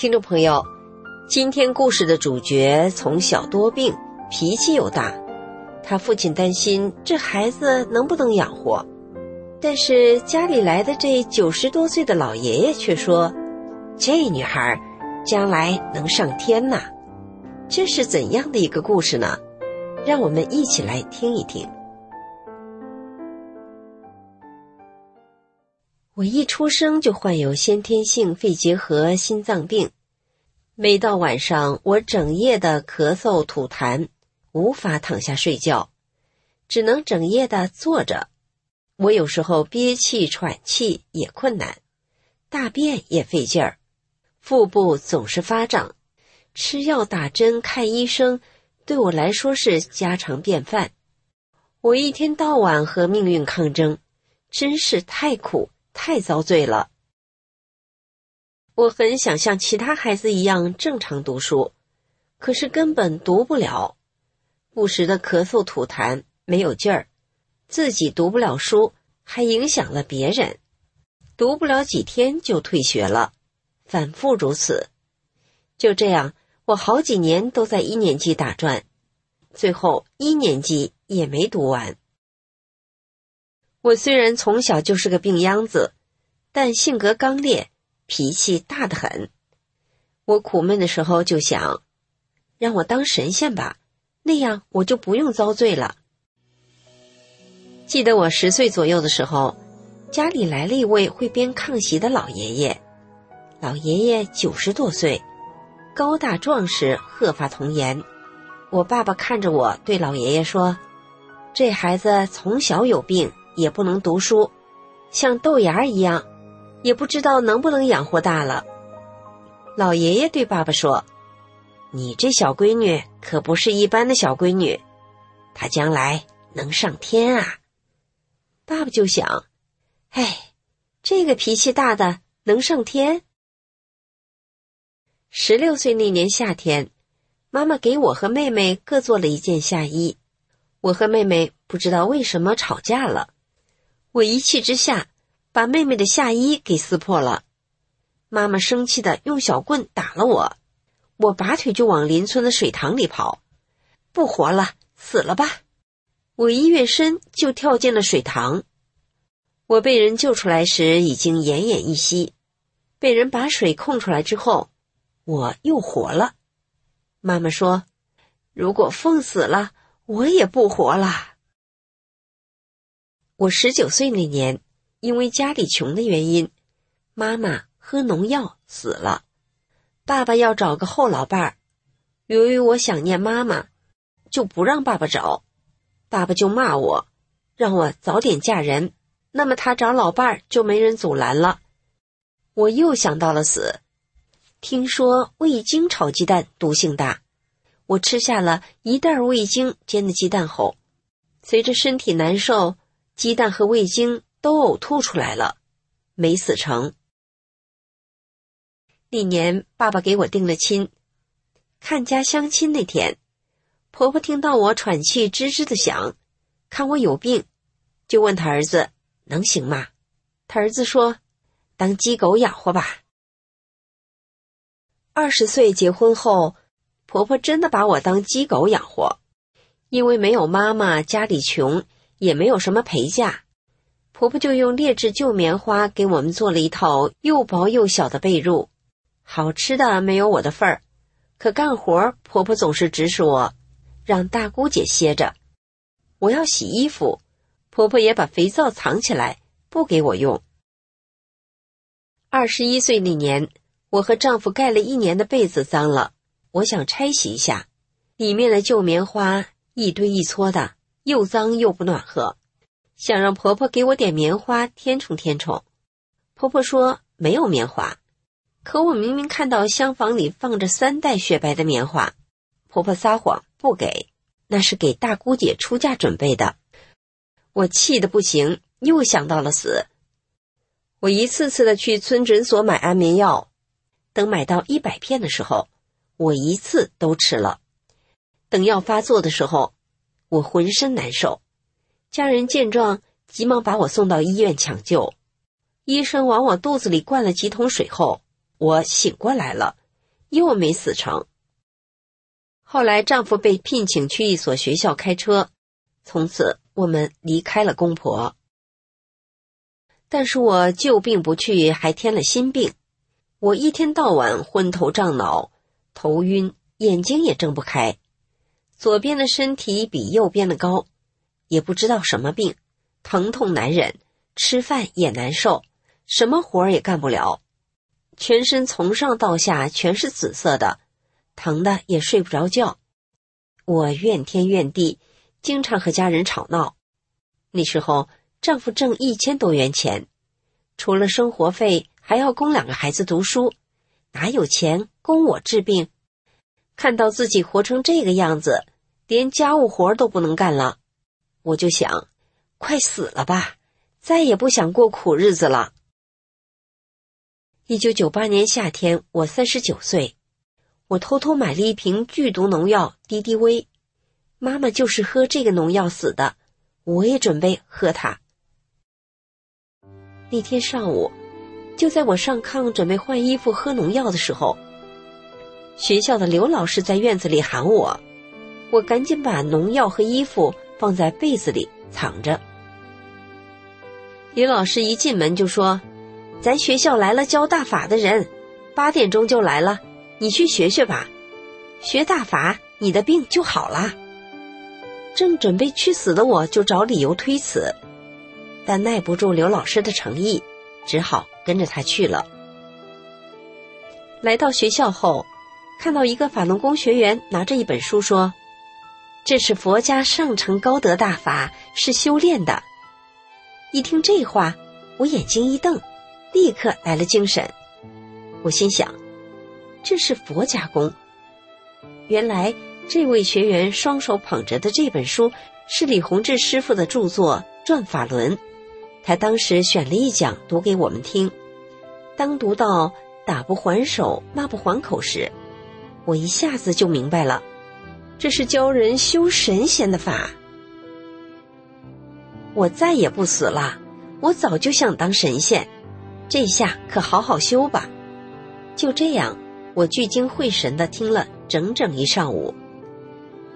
听众朋友，今天故事的主角从小多病，脾气又大。他父亲担心这孩子能不能养活，但是家里来的这九十多岁的老爷爷却说：“这女孩将来能上天呐！”这是怎样的一个故事呢？让我们一起来听一听。我一出生就患有先天性肺结核心脏病，每到晚上我整夜的咳嗽吐痰。无法躺下睡觉，只能整夜的坐着。我有时候憋气喘气也困难，大便也费劲儿，腹部总是发胀，吃药打针看医生对我来说是家常便饭。我一天到晚和命运抗争，真是太苦太遭罪了。我很想像其他孩子一样正常读书，可是根本读不了。不时的咳嗽吐痰，没有劲儿，自己读不了书，还影响了别人，读不了几天就退学了，反复如此，就这样，我好几年都在一年级打转，最后一年级也没读完。我虽然从小就是个病秧子，但性格刚烈，脾气大得很。我苦闷的时候就想，让我当神仙吧。那样我就不用遭罪了。记得我十岁左右的时候，家里来了一位会编炕席的老爷爷。老爷爷九十多岁，高大壮实，鹤发童颜。我爸爸看着我，对老爷爷说：“这孩子从小有病，也不能读书，像豆芽一样，也不知道能不能养活大了。”老爷爷对爸爸说。你这小闺女可不是一般的小闺女，她将来能上天啊！爸爸就想，哎，这个脾气大的能上天。十六岁那年夏天，妈妈给我和妹妹各做了一件夏衣。我和妹妹不知道为什么吵架了，我一气之下把妹妹的夏衣给撕破了。妈妈生气的用小棍打了我。我拔腿就往邻村的水塘里跑，不活了，死了吧！我一跃身就跳进了水塘。我被人救出来时已经奄奄一息，被人把水控出来之后，我又活了。妈妈说：“如果凤死了，我也不活了。”我十九岁那年，因为家里穷的原因，妈妈喝农药死了。爸爸要找个后老伴儿，由于我想念妈妈，就不让爸爸找，爸爸就骂我，让我早点嫁人。那么他找老伴儿就没人阻拦了。我又想到了死，听说味精炒鸡蛋毒性大，我吃下了一袋味精煎的鸡蛋后，随着身体难受，鸡蛋和味精都呕吐出来了，没死成。那年，爸爸给我定了亲。看家相亲那天，婆婆听到我喘气吱吱的响，看我有病，就问他儿子能行吗？他儿子说：“当鸡狗养活吧。”二十岁结婚后，婆婆真的把我当鸡狗养活，因为没有妈妈，家里穷，也没有什么陪嫁，婆婆就用劣质旧棉花给我们做了一套又薄又小的被褥。好吃的没有我的份儿，可干活婆婆总是指使我，让大姑姐歇着。我要洗衣服，婆婆也把肥皂藏起来，不给我用。二十一岁那年，我和丈夫盖了一年的被子脏了，我想拆洗一下，里面的旧棉花一堆一撮的，又脏又不暖和，想让婆婆给我点棉花填充填充。婆婆说没有棉花。可我明明看到厢房里放着三袋雪白的棉花，婆婆撒谎不给，那是给大姑姐出嫁准备的。我气得不行，又想到了死。我一次次的去村诊所买安眠药，等买到一百片的时候，我一次都吃了。等药发作的时候，我浑身难受。家人见状，急忙把我送到医院抢救。医生往我肚子里灌了几桶水后，我醒过来了，又没死成。后来丈夫被聘请去一所学校开车，从此我们离开了公婆。但是我旧病不去，还添了新病。我一天到晚昏头胀脑、头晕，眼睛也睁不开。左边的身体比右边的高，也不知道什么病，疼痛难忍，吃饭也难受，什么活儿也干不了。全身从上到下全是紫色的，疼的也睡不着觉。我怨天怨地，经常和家人吵闹。那时候。丈夫挣一千多元钱，除了生活费，还要供两个孩子读书，哪有钱供我治病？看到自己活成这个样子，连家务活都不能干了，我就想，快死了吧，再也不想过苦日子了。一九九八年夏天，我三十九岁，我偷偷买了一瓶剧毒农药敌敌畏，妈妈就是喝这个农药死的，我也准备喝它。那天上午，就在我上炕准备换衣服、喝农药的时候，学校的刘老师在院子里喊我，我赶紧把农药和衣服放在被子里藏着。刘老师一进门就说：“咱学校来了教大法的人，八点钟就来了，你去学学吧，学大法，你的病就好了。”正准备去死的我，就找理由推辞。但耐不住刘老师的诚意，只好跟着他去了。来到学校后，看到一个法轮功学员拿着一本书说：“这是佛家上乘高德大法，是修炼的。”一听这话，我眼睛一瞪，立刻来了精神。我心想：“这是佛家功。”原来这位学员双手捧着的这本书是李洪志师傅的著作《转法轮》。他当时选了一讲读给我们听，当读到“打不还手，骂不还口”时，我一下子就明白了，这是教人修神仙的法。我再也不死了，我早就想当神仙，这下可好好修吧。就这样，我聚精会神的听了整整一上午，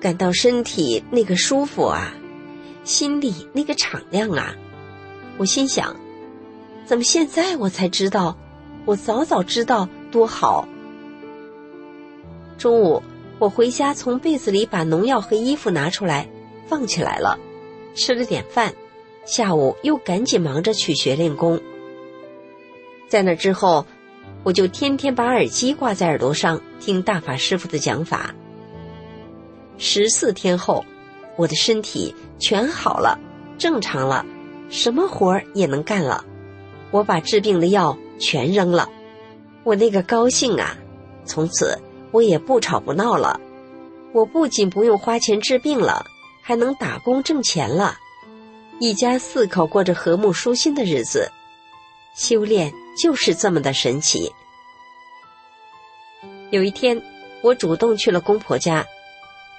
感到身体那个舒服啊，心里那个敞亮啊。我心想，怎么现在我才知道？我早早知道多好。中午我回家，从被子里把农药和衣服拿出来放起来了，吃了点饭。下午又赶紧忙着去学练功。在那之后，我就天天把耳机挂在耳朵上听大法师傅的讲法。十四天后，我的身体全好了，正常了。什么活儿也能干了，我把治病的药全扔了，我那个高兴啊！从此我也不吵不闹了，我不仅不用花钱治病了，还能打工挣钱了，一家四口过着和睦舒心的日子。修炼就是这么的神奇。有一天，我主动去了公婆家，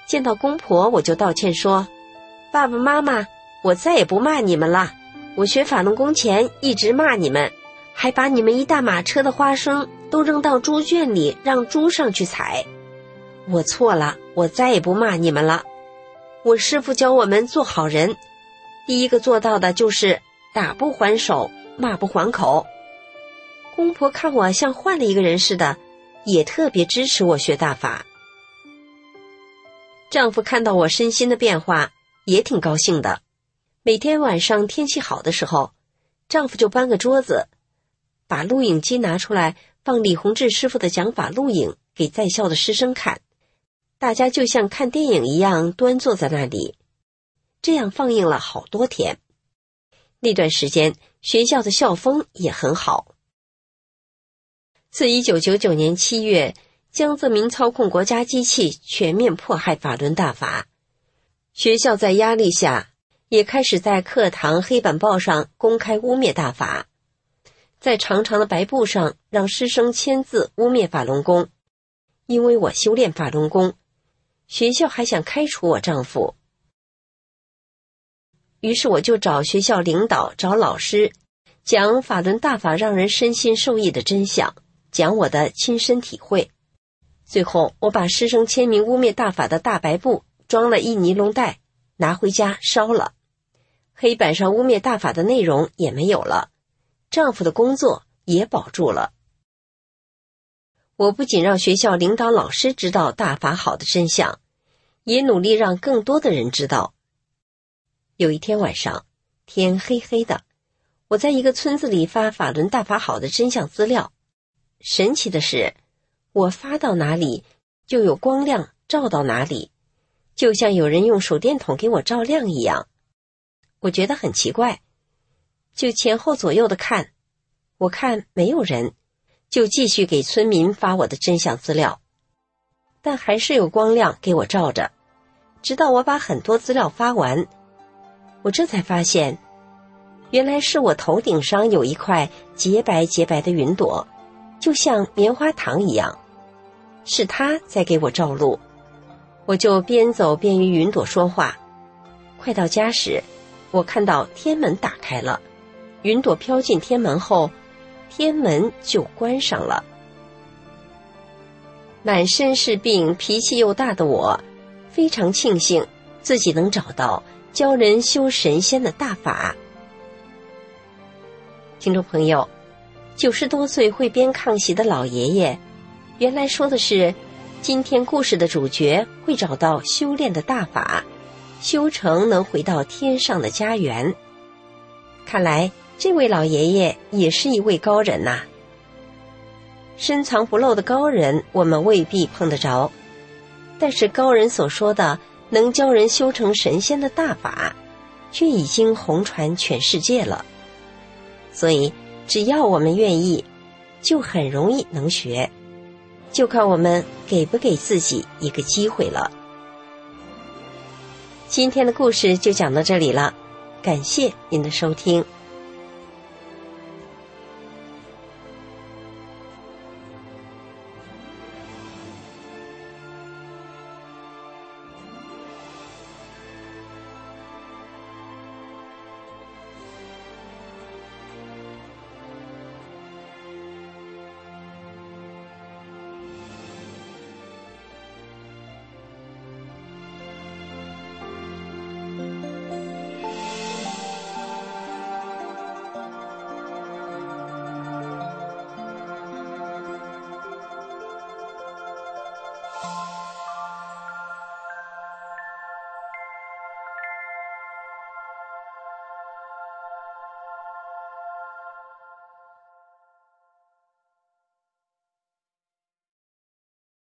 见到公婆我就道歉说：“爸爸妈妈，我再也不骂你们了。”我学法轮功前一直骂你们，还把你们一大马车的花生都扔到猪圈里，让猪上去踩。我错了，我再也不骂你们了。我师傅教我们做好人，第一个做到的就是打不还手，骂不还口。公婆看我像换了一个人似的，也特别支持我学大法。丈夫看到我身心的变化，也挺高兴的。每天晚上天气好的时候，丈夫就搬个桌子，把录影机拿出来放李洪志师傅的讲法录影给在校的师生看，大家就像看电影一样端坐在那里，这样放映了好多天。那段时间学校的校风也很好。自一九九九年七月，江泽民操控国家机器全面迫害法轮大法，学校在压力下也开始在课堂黑板报上公开污蔑大法，在长长的白布上让师生签字污蔑法轮功。因为我修炼法轮功，学校还想开除我丈夫，于是我就找学校领导、找老师，讲法轮大法让人身心受益的真相，讲我的亲身体会。最后，我把师生签名污蔑大法的大白布装了一尼龙袋，拿回家烧了。黑板上污蔑大法的内容也没有了，丈夫的工作也保住了。我不仅让学校领导、老师知道大法好的真相，也努力让更多的人知道。有一天晚上，天黑黑的，我在一个村子里发法轮大法好的真相资料。神奇的是，我发到哪里就有光亮照到哪里，就像有人用手电筒给我照亮一样。我觉得很奇怪，就前后左右的看，我看没有人。就继续给村民发我的真相资料，但还是有光亮给我照着，直到我把很多资料发完，我这才发现，原来是我头顶上有一块洁白洁白的云朵，就像棉花糖一样，是它在给我照路。我就边走边与云朵说话。快到家时，我看到天门打开了，云朵飘进天门后。天门就关上了。满身是病、脾气又大的我，非常庆幸自己能找到教人修神仙的大法。听众朋友，九十多岁会编抗席的老爷爷，原来说的是，今天故事的主角会找到修炼的大法，修成能回到天上的家园。看来。这位老爷爷也是一位高人呐，深藏不露的高人，我们未必碰得着。但是高人所说的能教人修成神仙的大法，却已经红传全世界了。所以，只要我们愿意，就很容易能学，就看我们给不给自己一个机会了。今天的故事就讲到这里了，感谢您的收听。